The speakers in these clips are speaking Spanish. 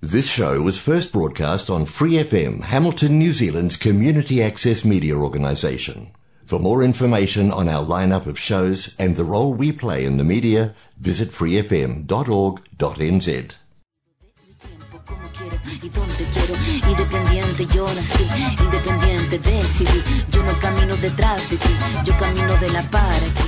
This show was first broadcast on Free FM, Hamilton, New Zealand's community access media organisation. For more information on our lineup of shows and the role we play in the media, visit freefm.org.nz. y donde quiero. Independiente yo nací, independiente decidí. Yo no camino detrás de ti, yo camino de la aquí.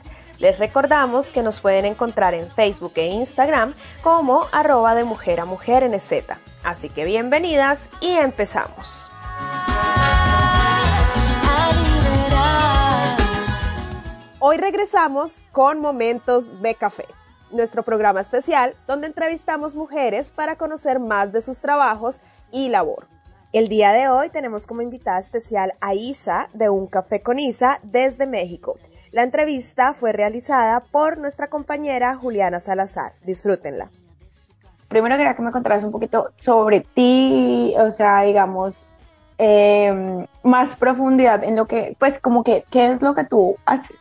Les recordamos que nos pueden encontrar en Facebook e Instagram como arroba de mujer a mujer NZ. Así que bienvenidas y empezamos. Hoy regresamos con Momentos de Café, nuestro programa especial donde entrevistamos mujeres para conocer más de sus trabajos y labor. El día de hoy tenemos como invitada especial a Isa de Un Café con Isa desde México. La entrevista fue realizada por nuestra compañera Juliana Salazar. Disfrútenla. Primero quería que me contaras un poquito sobre ti, o sea, digamos, eh, más profundidad en lo que, pues como que, ¿qué es lo que tú haces?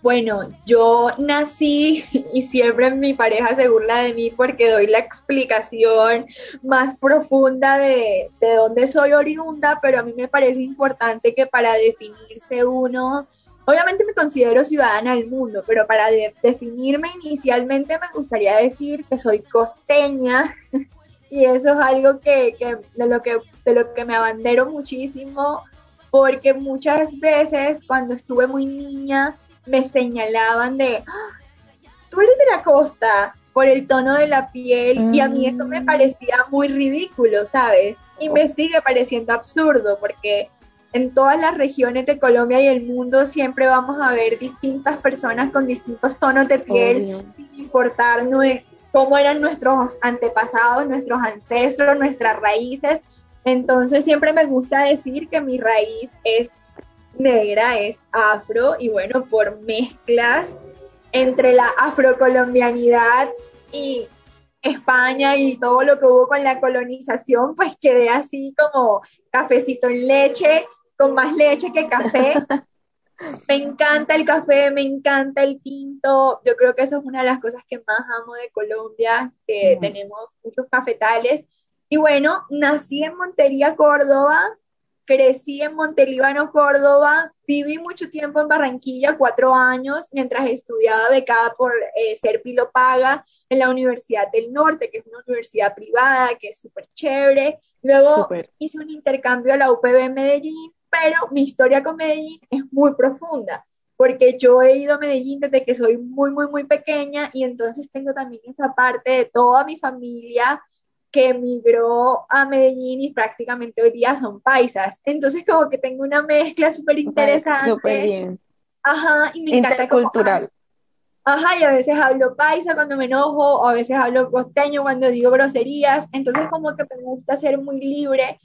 Bueno, yo nací y siempre mi pareja se burla de mí porque doy la explicación más profunda de, de dónde soy oriunda, pero a mí me parece importante que para definirse uno, obviamente me considero ciudadana del mundo, pero para de- definirme inicialmente me gustaría decir que soy costeña y eso es algo que, que de lo que de lo que me abandero muchísimo porque muchas veces cuando estuve muy niña me señalaban de, "Ah, tú eres de la costa por el tono de la piel y a mí eso me Mm. parecía muy ridículo, ¿sabes? Y me sigue pareciendo absurdo porque en todas las regiones de Colombia y el mundo siempre vamos a ver distintas personas con distintos tonos de piel, Obvio. sin importar cómo eran nuestros antepasados, nuestros ancestros, nuestras raíces. Entonces siempre me gusta decir que mi raíz es negra, es afro, y bueno, por mezclas entre la afrocolombianidad y España y todo lo que hubo con la colonización, pues quedé así como cafecito en leche, con más leche que café. Me encanta el café, me encanta el tinto. Yo creo que eso es una de las cosas que más amo de Colombia, que tenemos muchos cafetales. Y bueno, nací en Montería, Córdoba, crecí en Montelíbano, Córdoba, viví mucho tiempo en Barranquilla, cuatro años, mientras estudiaba becada por eh, ser Paga en la Universidad del Norte, que es una universidad privada, que es súper chévere. Luego Súper. hice un intercambio a la UPB en Medellín, pero mi historia con Medellín es muy profunda, porque yo he ido a Medellín desde que soy muy, muy, muy pequeña y entonces tengo también esa parte de toda mi familia que emigró a Medellín y prácticamente hoy día son paisas. Entonces como que tengo una mezcla súper interesante. Súper bien. Ajá, y me encanta como, Intercultural. Ajá, y a veces hablo paisa cuando me enojo, o a veces hablo costeño cuando digo groserías, entonces como que me gusta ser muy libre.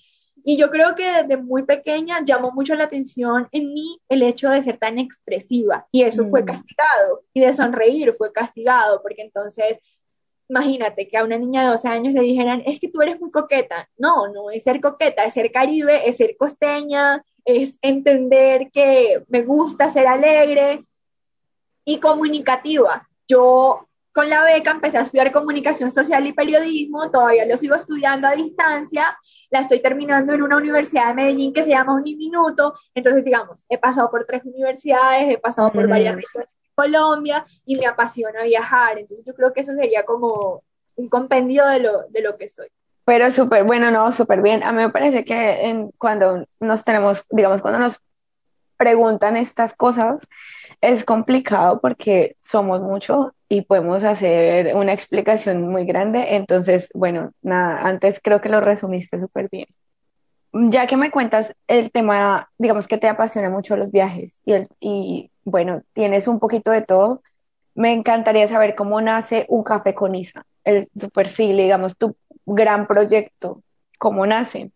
Y yo creo que desde muy pequeña llamó mucho la atención en mí el hecho de ser tan expresiva, y eso fue Mm. castigado, y de sonreír fue castigado, porque entonces, imagínate que a una niña de 12 años le dijeran, es que tú eres muy coqueta. No, no es ser coqueta, es ser caribe, es ser costeña, es entender que me gusta ser alegre, y comunicativa. Yo con la beca empecé a estudiar comunicación social y periodismo, todavía lo sigo estudiando a distancia, la estoy terminando en una universidad de Medellín que se llama Uniminuto, entonces digamos, he pasado por tres universidades, he pasado por Mm. varias regiones de Colombia y me apasiona viajar, entonces yo creo que eso sería como un compendio de lo, de lo que soy. Pero súper, bueno, no, súper bien. A mí me parece que en, cuando nos tenemos, digamos, cuando nos preguntan estas cosas, es complicado porque somos mucho y podemos hacer una explicación muy grande. Entonces, bueno, nada, antes creo que lo resumiste súper bien. Ya que me cuentas el tema, digamos que te apasiona mucho los viajes y, el, y bueno, tienes un poquito de todo, me encantaría saber cómo nace un café con Isa, el, tu perfil, digamos, tu gran proyecto, cómo nace.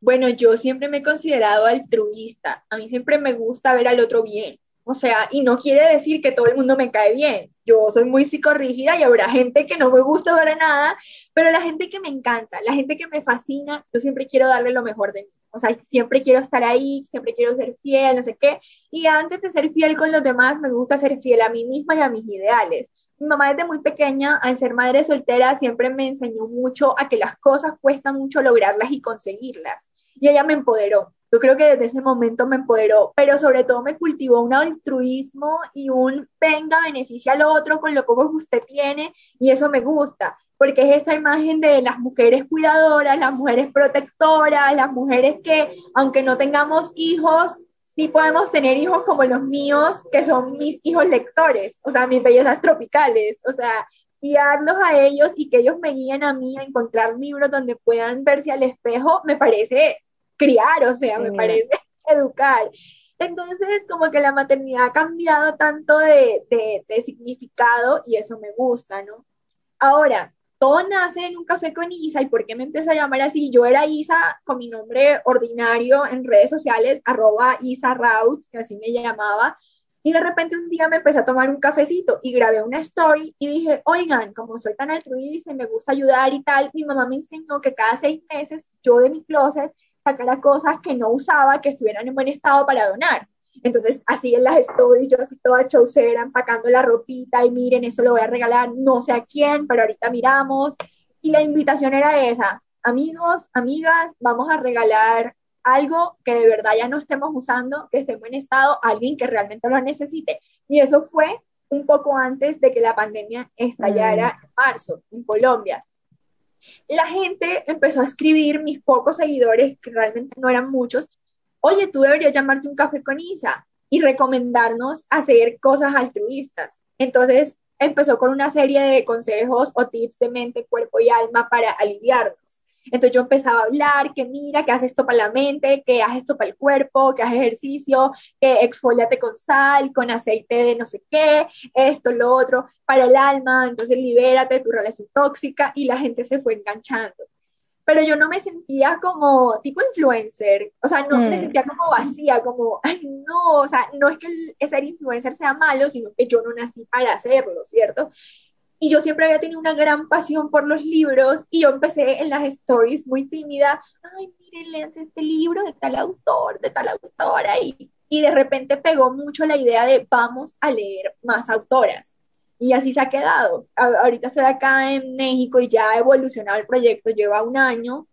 Bueno, yo siempre me he considerado altruista. A mí siempre me gusta ver al otro bien. O sea, y no quiere decir que todo el mundo me cae bien. Yo soy muy psicorrígida y habrá gente que no me gusta para nada, pero la gente que me encanta, la gente que me fascina, yo siempre quiero darle lo mejor de mí. O sea, siempre quiero estar ahí, siempre quiero ser fiel, no sé qué. Y antes de ser fiel con los demás, me gusta ser fiel a mí misma y a mis ideales. Mi mamá desde muy pequeña, al ser madre soltera, siempre me enseñó mucho a que las cosas cuestan mucho lograrlas y conseguirlas. Y ella me empoderó. Yo creo que desde ese momento me empoderó, pero sobre todo me cultivó un altruismo y un venga, beneficia al otro con lo poco que usted tiene y eso me gusta, porque es esa imagen de las mujeres cuidadoras, las mujeres protectoras, las mujeres que aunque no tengamos hijos, sí podemos tener hijos como los míos, que son mis hijos lectores, o sea, mis bellezas tropicales, o sea, guiarlos a ellos y que ellos me guíen a mí a encontrar libros donde puedan verse al espejo, me parece criar, o sea, me parece educar. Entonces, como que la maternidad ha cambiado tanto de, de, significado y eso me gusta, ¿no? Ahora, todo nace en un café con Isa y ¿por qué me empiezo a llamar así? Yo era Isa con mi nombre ordinario en redes sociales, arroba Isa Raut, que así me llamaba, y de repente un día me empecé a tomar un cafecito y grabé una story y dije, oigan, como soy tan altruista y me gusta ayudar y tal, mi mamá me enseñó que cada seis meses yo de mi closet sacara cosas que no usaba, que estuvieran en buen estado para donar. Entonces, así en las stories, yo así toda chaucera, empacando la ropita y miren, eso lo voy a regalar, no sé a quién, pero ahorita miramos. Y la invitación era esa, amigos, amigas, vamos a regalar algo que de verdad ya no estemos usando, que esté en buen estado, alguien que realmente lo necesite. Y eso fue un poco antes de que la pandemia estallara mm. en marzo en Colombia la gente empezó a escribir, mis pocos seguidores, que realmente no eran muchos, oye, tú deberías llamarte un café con Isa y recomendarnos hacer cosas altruistas. Entonces empezó con una serie de consejos o tips de mente, cuerpo y alma para aliviarnos. Entonces yo empezaba a hablar, que mira, que haces esto para la mente, que haces esto para el cuerpo, que haces ejercicio, que exfoliate con sal, con aceite de no sé qué, esto, lo otro, para el alma, entonces libérate de tu relación tóxica y la gente se fue enganchando. Pero yo no me sentía como tipo influencer, o sea, no me mm. sentía como vacía, como, ay, no, o sea, no es que el, ser influencer sea malo, sino que yo no nací para hacerlo, ¿cierto? Y yo siempre había tenido una gran pasión por los libros y yo empecé en las stories muy tímida, ay, miren, léanse este libro de tal autor, de tal autora y, y de repente pegó mucho la idea de vamos a leer más autoras. Y así se ha quedado. ahorita estoy acá en México y ya ha evolucionado el proyecto, lleva un año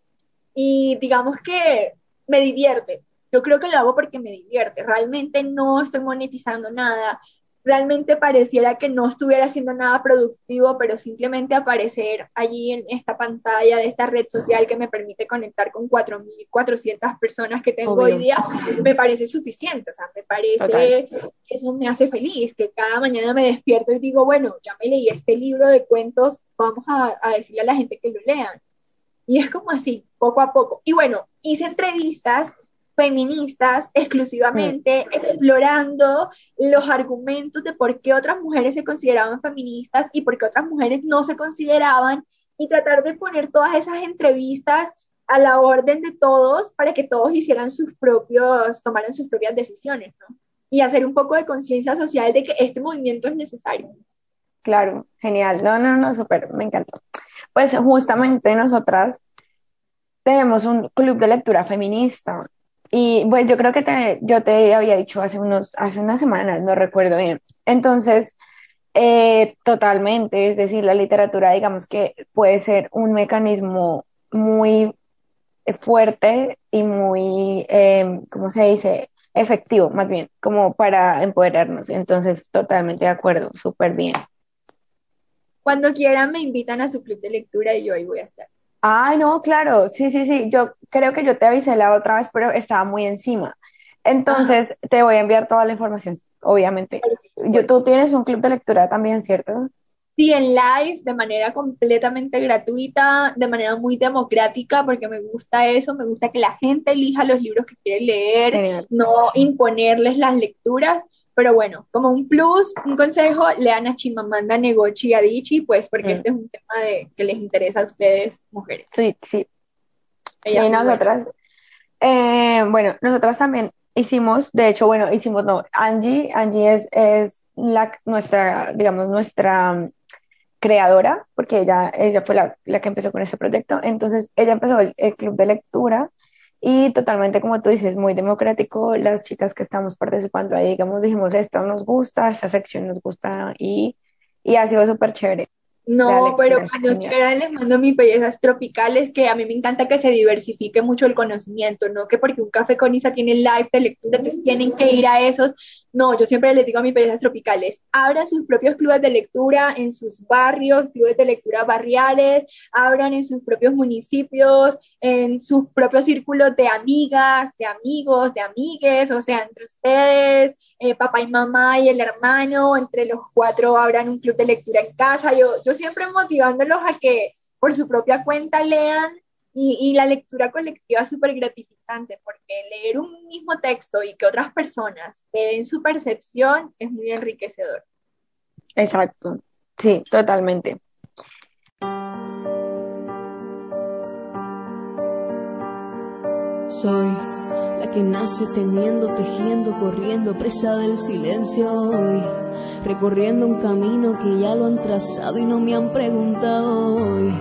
y digamos que me divierte. Yo creo que lo hago porque me divierte. Realmente no estoy monetizando nada realmente pareciera que no estuviera haciendo nada productivo, pero simplemente aparecer allí en esta pantalla de esta red social que me permite conectar con 4.400 personas que tengo hoy día, me parece suficiente, o sea, me parece que eso me hace feliz, que cada mañana me despierto y digo, bueno, ya me leí este libro de cuentos, vamos a, a decirle a la gente que lo lean. Y es como así, poco a poco. Y bueno, hice entrevistas feministas exclusivamente, mm. explorando los argumentos de por qué otras mujeres se consideraban feministas y por qué otras mujeres no se consideraban, y tratar de poner todas esas entrevistas a la orden de todos para que todos hicieran sus propios, tomaran sus propias decisiones, ¿no? Y hacer un poco de conciencia social de que este movimiento es necesario. Claro, genial. No, no, no, súper, me encantó. Pues justamente nosotras tenemos un club de lectura feminista y pues yo creo que te, yo te había dicho hace unos, hace unas semanas, no recuerdo bien. Entonces, eh, totalmente, es decir, la literatura, digamos que puede ser un mecanismo muy fuerte y muy, eh, ¿cómo se dice? Efectivo, más bien, como para empoderarnos. Entonces, totalmente de acuerdo, súper bien. Cuando quieran me invitan a su club de lectura y yo ahí voy a estar. Ay, no, claro, sí, sí, sí, yo creo que yo te avisé la otra vez, pero estaba muy encima. Entonces, te voy a enviar toda la información, obviamente. Yo, tú tienes un club de lectura también, ¿cierto? Sí, en live, de manera completamente gratuita, de manera muy democrática, porque me gusta eso, me gusta que la gente elija los libros que quiere leer, no imponerles las lecturas, pero bueno, como un plus, un consejo, lean a Chimamanda Ngozi Adichie, pues porque mm. este es un tema de, que les interesa a ustedes, mujeres. Sí, sí. sí, nosotras, Eh, bueno, nosotras también hicimos, de hecho, bueno, hicimos, no, Angie, Angie es, es la, nuestra, digamos, nuestra mm, creadora, porque ella, ella fue la, la que empezó con este proyecto. Entonces, ella empezó el, el club de lectura y totalmente, como tú dices, muy democrático. Las chicas que estamos participando ahí, digamos, dijimos, esto nos gusta, esta sección nos gusta y, y ha sido súper chévere. No, pero cuando quieran les mando mis bellezas tropicales, que a mí me encanta que se diversifique mucho el conocimiento, no que porque un café con Isa tiene live de lectura, entonces tienen que ir a esos. No, yo siempre les digo a mis bellezas tropicales, abran sus propios clubes de lectura en sus barrios, clubes de lectura barriales, abran en sus propios municipios, en sus propios círculos de amigas, de amigos, de amigues, o sea, entre ustedes, eh, papá y mamá y el hermano, entre los cuatro abran un club de lectura en casa. Yo, yo siempre motivándolos a que por su propia cuenta lean y, y la lectura colectiva es súper gratificante porque leer un mismo texto y que otras personas den su percepción es muy enriquecedor. Exacto, sí, totalmente. Soy la que nace temiendo, tejiendo, corriendo, presa del silencio hoy, recorriendo un camino que ya lo han trazado y no me han preguntado hoy,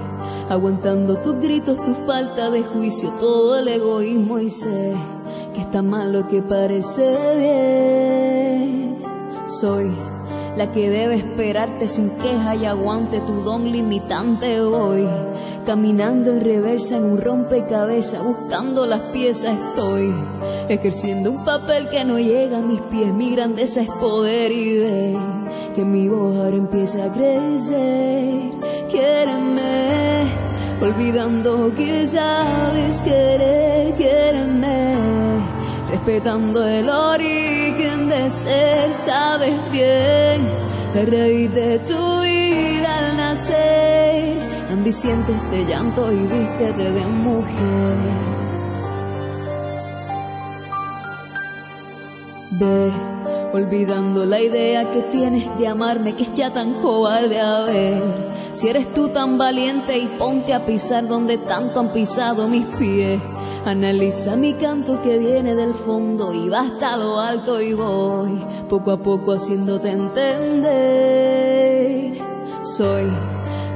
aguantando tus gritos, tu falta de juicio, todo el egoísmo y sé que está mal lo que parece bien. Soy la que debe esperarte sin queja y aguante tu don limitante hoy. Caminando en reversa en un rompecabezas, buscando las piezas estoy, ejerciendo un papel que no llega a mis pies, mi grandeza es poder y ver que mi voz empieza a crecer. Quiéreme, olvidando que sabes querer, quiéreme respetando el origen de ser, sabes bien la raíz de tu vida al nacer. Andy siente este llanto y vístete de mujer. Ve, olvidando la idea que tienes de amarme, que es ya tan cobarde a ver. Si eres tú tan valiente y ponte a pisar donde tanto han pisado mis pies. Analiza mi canto que viene del fondo y va hasta lo alto y voy poco a poco haciéndote entender. Soy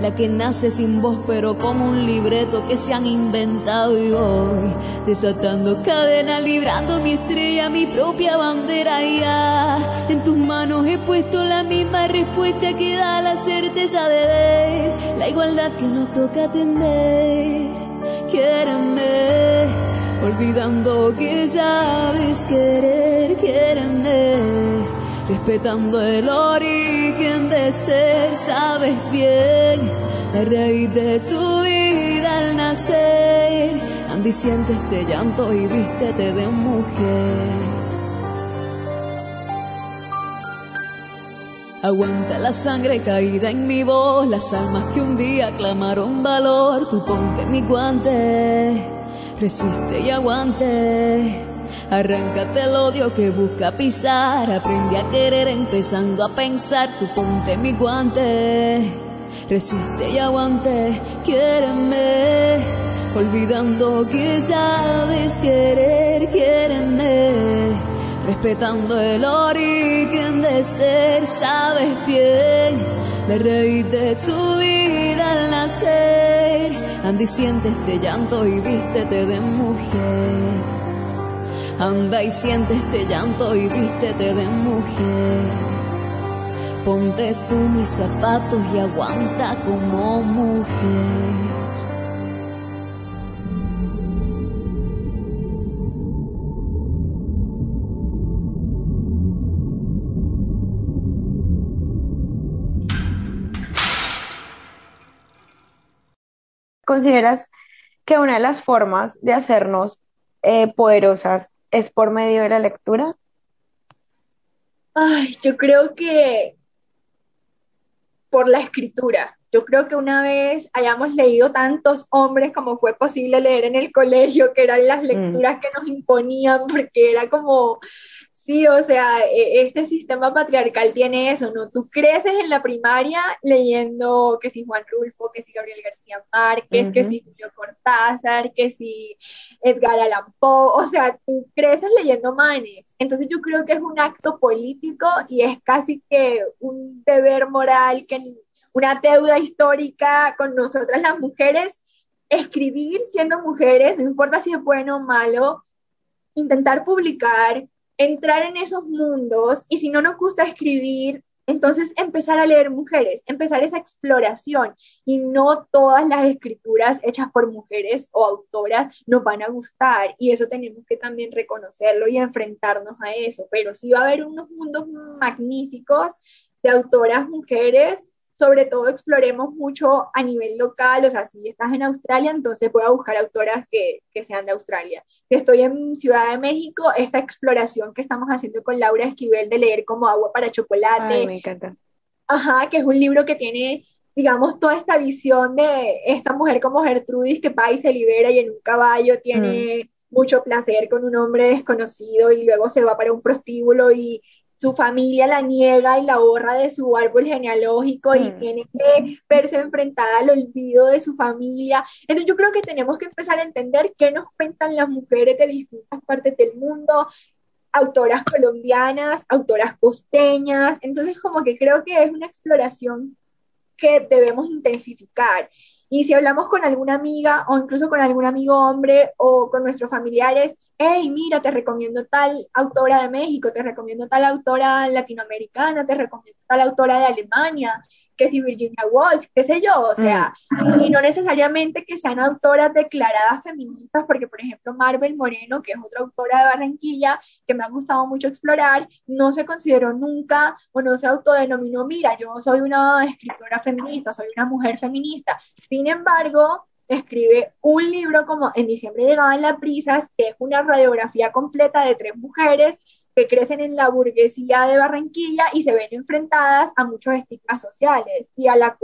la que nace sin voz pero como un libreto que se han inventado y voy desatando cadena, librando mi estrella, mi propia bandera ya. En tus manos he puesto la misma respuesta que da la certeza de ver la igualdad que nos toca atender quiéreme, olvidando que sabes querer, quiéreme, respetando el origen de ser, sabes bien la raíz de tu vida al nacer. Andy siente este llanto y vístete de mujer. Aguanta la sangre caída en mi voz, las almas que un día clamaron valor. Tú ponte mi guante, resiste y aguante. Arráncate el odio que busca pisar, aprende a querer empezando a pensar. Tú ponte mi guante, resiste y aguante, quiéreme. Olvidando que sabes querer, quiéreme respetando el origen de ser, sabes bien la raíz de tu vida al nacer. Andy siente este llanto y vístete de mujer. Anda y siente este llanto y vístete de mujer. Ponte tú mis zapatos y aguanta como mujer. ¿Consideras que una de las formas de hacernos eh, poderosas es por medio de la lectura? Ay, yo creo que por la escritura. Yo creo que una vez hayamos leído tantos hombres como fue posible leer en el colegio, que eran las lecturas que nos imponían, porque era como Sí, o sea, e, este sistema patriarcal tiene eso, ¿no? Tú creces en la primaria leyendo que si Juan Rulfo, que si Gabriel García Márquez, que si Julio Cortázar, que si Edgar Allan Poe, o sea, tú creces leyendo manes. Entonces yo creo que es un acto político y es casi que un deber moral, que una deuda histórica con nosotras las mujeres, escribir siendo mujeres, no importa si es bueno o malo, intentar publicar entrar en esos mundos y si no nos gusta escribir, entonces empezar a leer mujeres, empezar esa exploración. Y no todas las escrituras hechas por mujeres o autoras nos van a gustar y eso tenemos que también reconocerlo y enfrentarnos a eso, pero sí va a haber unos mundos magníficos de autoras mujeres sobre todo exploremos mucho a nivel local, o sea, si estás en Australia, entonces voy a buscar autoras que, que, sean de Australia. Si estoy en Ciudad de México, esta exploración que estamos haciendo con Laura Esquivel de leer como agua para chocolate. Ay, me encanta. Ajá, que es un libro que tiene, digamos, toda esta visión de esta mujer como Gertrudis que va y se libera y en un caballo tiene... Mm. mucho placer con un hombre desconocido y luego se va para un prostíbulo y, su familia la niega y la borra de su árbol genealógico y mm. tiene que verse enfrentada al olvido de su familia. Entonces yo creo que tenemos que empezar a entender qué nos cuentan las mujeres de distintas partes del mundo, autoras colombianas, autoras costeñas. Entonces como que creo que es una exploración que debemos intensificar. Y si hablamos con alguna amiga o incluso con algún amigo hombre o con nuestros familiares, hey, mira, te recomiendo tal autora de México, te recomiendo tal autora latinoamericana, te recomiendo tal autora de Alemania, que si Virginia Woolf, qué sé yo, o sea, mm. y no necesariamente que sean autoras declaradas feministas, porque por ejemplo Marvel Moreno, que es otra autora de Barranquilla, que me ha gustado mucho explorar, no se consideró nunca o no se autodenominó, mira, yo soy una escritora feminista, soy una mujer feminista. Sin embargo, escribe un libro como En diciembre llegaban las prisas, que es una radiografía completa de tres mujeres que crecen en la burguesía de Barranquilla y se ven enfrentadas a muchos estigmas sociales y a la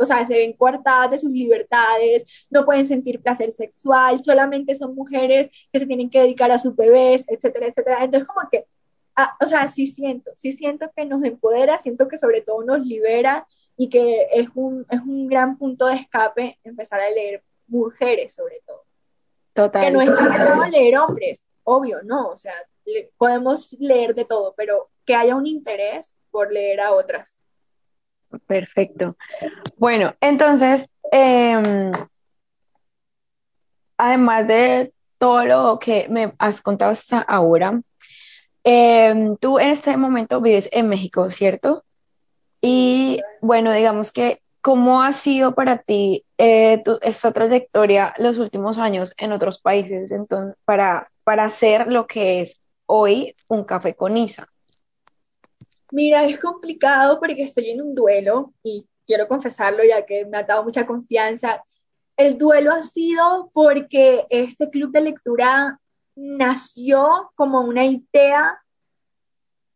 o sea, se ven coartadas de sus libertades, no pueden sentir placer sexual, solamente son mujeres que se tienen que dedicar a sus bebés, etcétera, etcétera. Entonces, como que, ah, o sea, sí siento, sí siento que nos empodera, siento que sobre todo nos libera y que es un, es un gran punto de escape empezar a leer mujeres sobre todo. Total. Que no está leer hombres, obvio, no, o sea, podemos leer de todo, pero que haya un interés por leer a otras. Perfecto. Bueno, entonces, em, además de todo lo que me has contado hasta ahora, em, tú en este momento vives en México, ¿cierto? Y bueno, digamos que, ¿cómo ha sido para ti eh, esta trayectoria los últimos años en otros países entonces, para, para hacer lo que es hoy un café con Isa? Mira, es complicado porque estoy en un duelo y quiero confesarlo ya que me ha dado mucha confianza. El duelo ha sido porque este club de lectura nació como una idea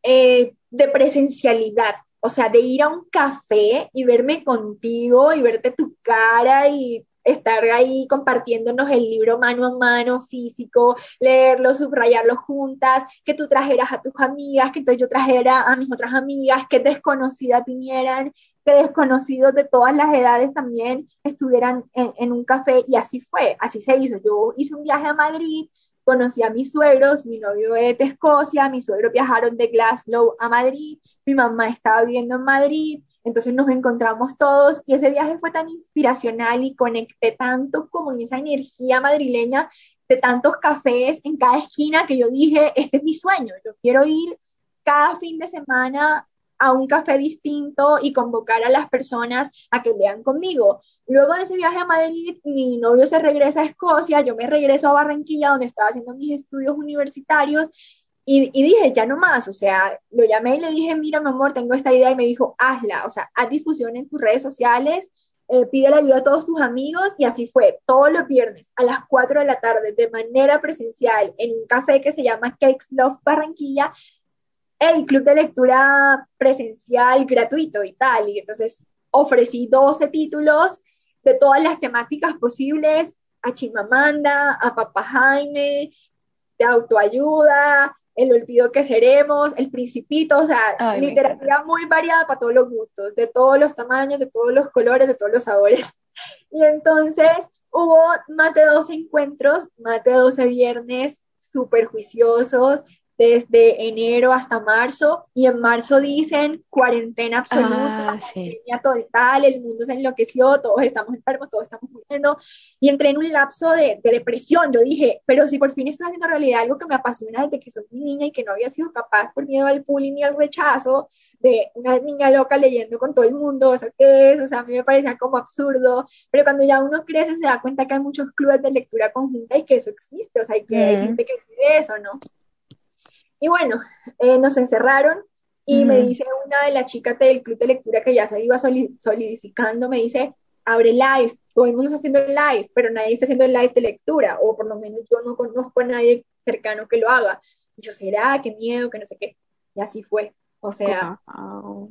eh, de presencialidad o sea, de ir a un café y verme contigo y verte tu cara y estar ahí compartiéndonos el libro mano a mano, físico, leerlo, subrayarlo juntas, que tú trajeras a tus amigas, que yo trajera a mis otras amigas, que desconocidas vinieran, que desconocidos de todas las edades también estuvieran en, en un café y así fue, así se hizo. Yo hice un viaje a Madrid, conocí a mis suegros, mi novio es de Escocia, mis suegros viajaron de Glasgow a Madrid, mi mamá estaba viviendo en Madrid, entonces nos encontramos todos y ese viaje fue tan inspiracional y conecté tanto como en esa energía madrileña de tantos cafés en cada esquina que yo dije, este es mi sueño, yo quiero ir cada fin de semana a un café distinto y convocar a las personas a que vean conmigo. Luego de ese viaje a Madrid, mi novio se regresa a Escocia, yo me regreso a Barranquilla, donde estaba haciendo mis estudios universitarios, y, dije, ya no más, o sea, lo llamé y le dije, mira, mi amor, tengo esta idea, y me dijo, hazla, o sea, haz difusión en tus redes sociales, eh, pide la ayuda a todos tus amigos, y así fue, todos los viernes a las 4 de la tarde, de manera presencial, en un café que se llama Cakes Love Barranquilla, el club de lectura presencial gratuito y tal, y entonces ofrecí 12 títulos de todas las temáticas posibles, a Chimamanda, a Papá Jaime, de autoayuda, El olvido que seremos, El Principito, o sea, literatura muy variada para todos los gustos, de todos los tamaños, de todos los colores, de todos los sabores. Y entonces hubo más de 12 encuentros, más de 12 viernes súper juiciosos, desde enero hasta marzo y en marzo dicen cuarentena absoluta, ah, total, el mundo se enloqueció, todos estamos enfermos, todos estamos muriendo y entré en un lapso de, depresión. Yo dije, pero si por fin estoy haciendo realidad algo que me apasiona desde que soy niña y que no había sido capaz por miedo al bullying y al rechazo de una niña loca leyendo con todo el mundo, ¿eso qué es? O sea, a mí me parecía como absurdo, pero cuando ya uno crece se da cuenta que hay muchos clubes de lectura conjunta y que eso existe, o sea, y que hay gente que vive eso, ¿no? Y bueno, eh, nos encerraron y me dice una de las chicas del club de lectura que ya se iba solidificando, me dice, abre live, todo el mundo está haciendo live, pero nadie está haciendo live de lectura, o por lo menos yo no conozco a nadie cercano que lo haga. Y yo, ¿será? Qué miedo, que no sé qué. Y así fue. O sea,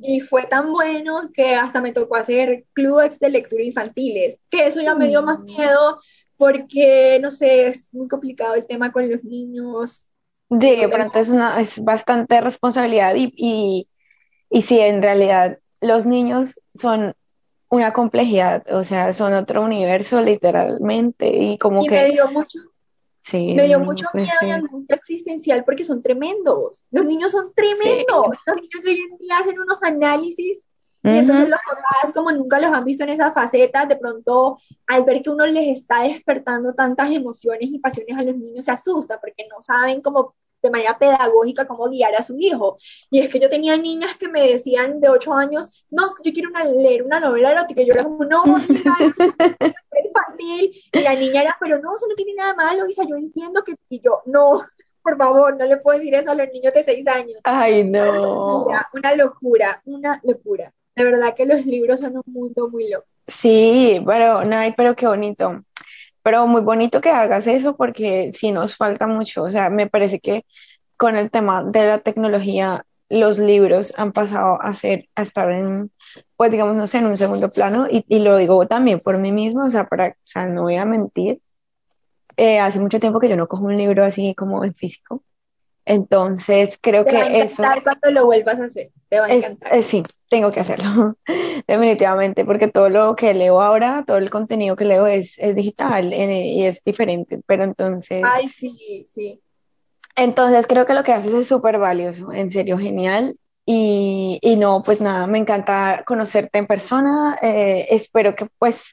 y fue tan bueno que hasta me tocó hacer clubes de lectura infantiles, que eso ya me dio más mm. miedo porque, no sé, es muy complicado el tema con los niños, de pronto es, una, es bastante responsabilidad y, y, y sí, en realidad los niños son una complejidad, o sea, son otro universo literalmente y como que... Me dio mucho, sí, me dio mucho miedo y angustia existencial porque son tremendos, los niños son tremendos, los niños de hoy en día hacen unos análisis y entonces los papás, como nunca los han visto en esa faceta, de pronto al ver que uno les está despertando tantas emociones y pasiones a los niños, se asusta porque no saben cómo de manera pedagógica cómo guiar a su hijo. Y es que yo tenía niñas que me decían de 8 años, no, yo quiero leer una novela erótica. Y yo era como, no, es infantil. Y la niña era, pero no, eso no tiene nada malo. Isa, yo entiendo que. Y yo, no, por favor, no le puedo decir eso a los niños de 6 años. Ay, no. Una locura, una locura, De verdad que los libros son un mundo muy loco. Sí, pero, pero qué bonito pero muy bonito que hagas eso porque sí nos falta mucho. O sea, me parece que con el tema de la tecnología, los libros han pasado a ser, a estar en, pues digamos, no sé, en un segundo plano y, y lo digo también por mí mismo, o sea, para, o sea, no voy a mentir. Eh, hace mucho tiempo que yo no cojo un libro así como en físico. Entonces, creo que eso... cuando lo vuelvas a hacer, te va a encantar. Eh, sí, tengo que hacerlo, definitivamente, porque todo lo que leo ahora, todo el contenido que leo es, es digital eh, y es diferente, pero entonces... Ay, sí, sí. Entonces creo que lo que haces es súper valioso, en serio, genial. Y, y, no, pues nada, me encanta conocerte en persona. Eh, espero que, pues,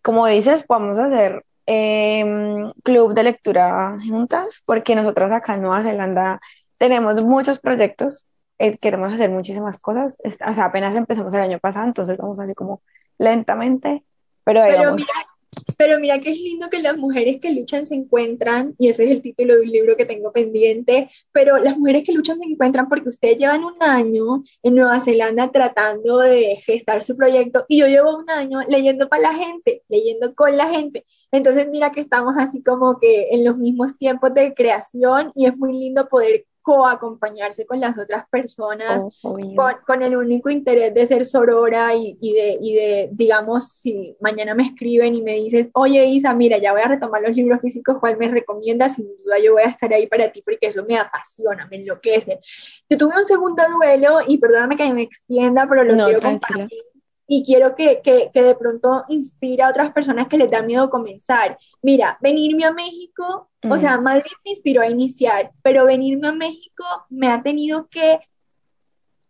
como dices, podamos hacer Em, club de lectura juntas, porque nosotros acá en Nueva Zelanda tenemos muchos proyectos, eh, queremos hacer muchísimas cosas, o sea, apenas empezamos el año pasado, entonces vamos así como lentamente, pero, pero mira, pero mira que es lindo que las mujeres que luchan se encuentran, y ese es el título de un libro que tengo pendiente, pero las mujeres que luchan se encuentran porque ustedes llevan un año en Nueva Zelanda tratando de gestar su proyecto y yo llevo un año leyendo para la gente, leyendo con la gente. Entonces mira que estamos así como que en los mismos tiempos de creación y es muy lindo poder coacompañarse con las otras personas oh, con, el único interés de ser sorora y, de, y de, digamos, si mañana me escriben y me dices, oye Isa, mira, ya voy a retomar los libros físicos, ¿cuál me recomiendas? Sin duda yo voy a estar ahí para ti porque eso me apasiona, me enloquece. Yo tuve un segundo duelo y perdóname que me extienda, pero lo quiero compartir y quiero que, que, que, de pronto inspire a otras personas que les da miedo comenzar. Mira, venirme a México, o sea. Madrid me inspiró a iniciar, pero venirme a México me ha tenido que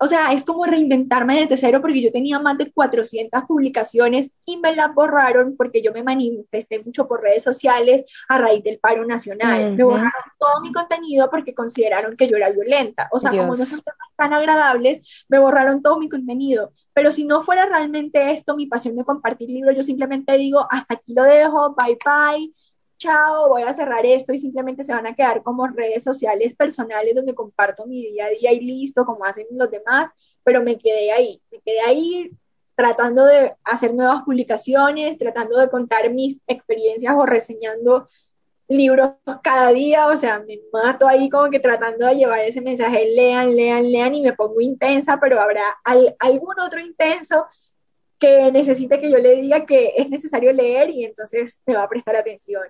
o sea, es como reinventarme desde cero porque yo tenía más de 400 publicaciones y me las borraron porque yo me manifesté mucho por redes sociales a raíz del paro nacional. Me borraron todo mi contenido porque consideraron que yo era violenta. O sea, como no son tan agradables, me borraron todo mi contenido. Pero si no fuera realmente esto, mi pasión de compartir libros, yo simplemente digo, hasta aquí lo dejo, bye bye chao, voy a cerrar esto y simplemente se van a quedar como redes sociales personales donde comparto mi día a día y listo, como hacen los demás, pero me quedé ahí, me quedé ahí tratando de hacer nuevas publicaciones, tratando de contar mis experiencias o reseñando libros cada día, o sea, me mato ahí como que tratando de llevar ese mensaje, lean, lean, lean y me pongo intensa, pero habrá algún otro intenso que necesite que yo le diga que es necesario leer y entonces me va a prestar atención.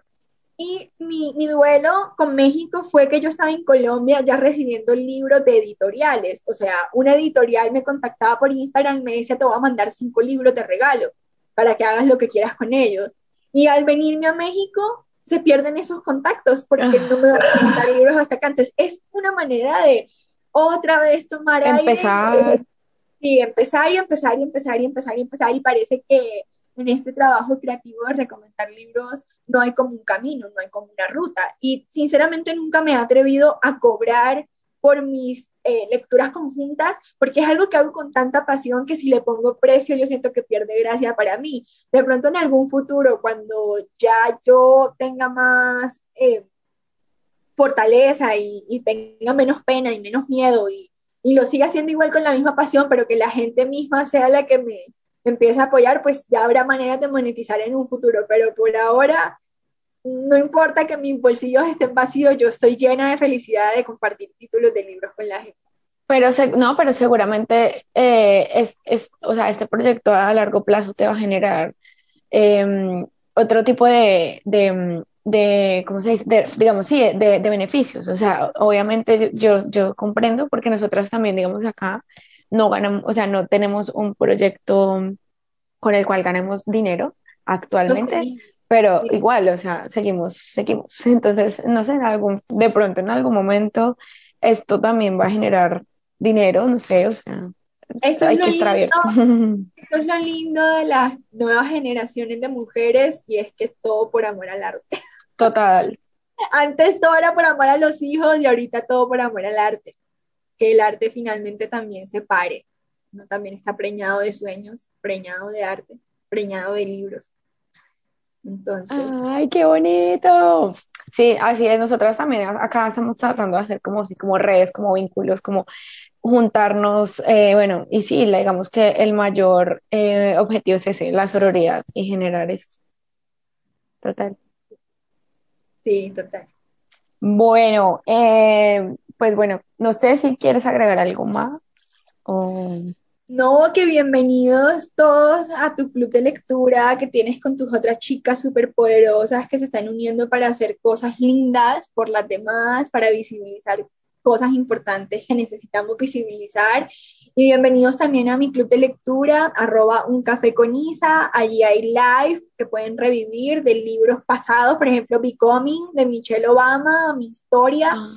Y mi, mi, duelo con México fue que yo estaba en Colombia ya recibiendo libros de editoriales. O sea, una editorial me contactaba por Instagram y me decía, te voy a mandar cinco libros de regalo para que hagas lo que quieras con ellos. Y al venirme a México, se pierden esos contactos porque no me van a mandar libros hasta acá. Entonces, es una manera de otra vez tomar empezar. Sí, empezar y empezar y empezar y empezar y empezar. Y parece que en este trabajo creativo de recomendar libros no hay como un camino, no hay como una ruta. Y sinceramente nunca me he atrevido a cobrar por mis eh, lecturas conjuntas, porque es algo que hago con tanta pasión que si le pongo precio yo siento que pierde gracia para mí. De pronto en algún futuro, cuando ya yo tenga más eh, fortaleza y, tenga menos pena y menos miedo y, y lo siga haciendo igual con la misma pasión, pero que la gente misma sea la que me, empiece a apoyar, pues ya habrá maneras de monetizar en un futuro, pero por ahora no importa que mis bolsillos estén vacíos, yo estoy llena de felicidad de compartir títulos de libros con la gente. Pero no, pero seguramente eh, es, es, o sea, este proyecto a largo plazo te va a generar em, otro tipo de, de, de, ¿cómo se dice? digamos, sí, de, de, beneficios. O sea, obviamente yo, yo comprendo porque nosotras también, digamos, acá no ganamos, o sea, no tenemos un proyecto con el cual ganemos dinero actualmente, pero igual, o sea, seguimos, seguimos. Entonces, no sé, en algún, de pronto en algún momento esto también va a generar dinero, no sé, o sea, esto hay que estar abierto. Esto es lo lindo de las nuevas generaciones de mujeres y es que es todo por amor al arte. Total. Antes todo era por amor a los hijos y ahorita todo por amor al arte que el arte finalmente también se pare, ¿no? también está preñado de sueños, preñado de arte, preñado de libros. Entonces. ¡Ay, qué bonito! Sí, así es, nosotras también acá estamos tratando de hacer como, como redes, como vínculos, como juntarnos, eh, bueno, y sí, digamos que el mayor eh, objetivo es ese, la sororidad y generar eso. Total. Sí, total. Bueno, eh, pues bueno, no sé si quieres agregar algo más. No, que bienvenidos todos a tu club de lectura que tienes con tus otras chicas súper poderosas que se están uniendo para hacer cosas lindas por las demás, para visibilizar cosas importantes que necesitamos visibilizar y bienvenidos también a mi club de lectura, arroba un café con Isa. Allí hay live que pueden revivir de libros pasados, por ejemplo, Becoming de Michelle Obama, mi historia, ah.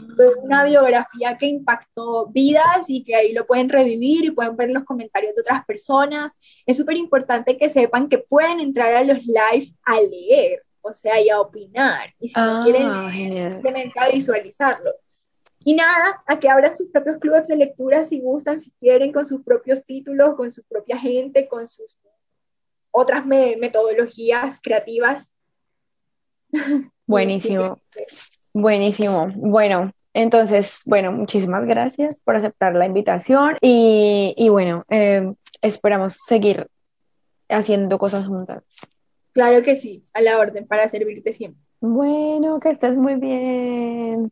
una biografía que impactó vidas y que ahí lo pueden revivir y pueden ver los comentarios de otras personas. Es súper importante que sepan que pueden entrar a los live a leer, o sea, y a opinar. Y si no quieren, ah, simplemente a visualizarlo. Y nada, a que abran sus propios clubes de lectura si gustan, si quieren, con sus propios títulos, con su propia gente, con sus otras metodologías creativas. Buenísimo. Buenísimo. Bueno, entonces, bueno, muchísimas gracias por aceptar la invitación y, bueno, eh, esperamos seguir haciendo cosas juntas. Claro que sí, a la orden, para servirte siempre. Bueno, que estés muy bien.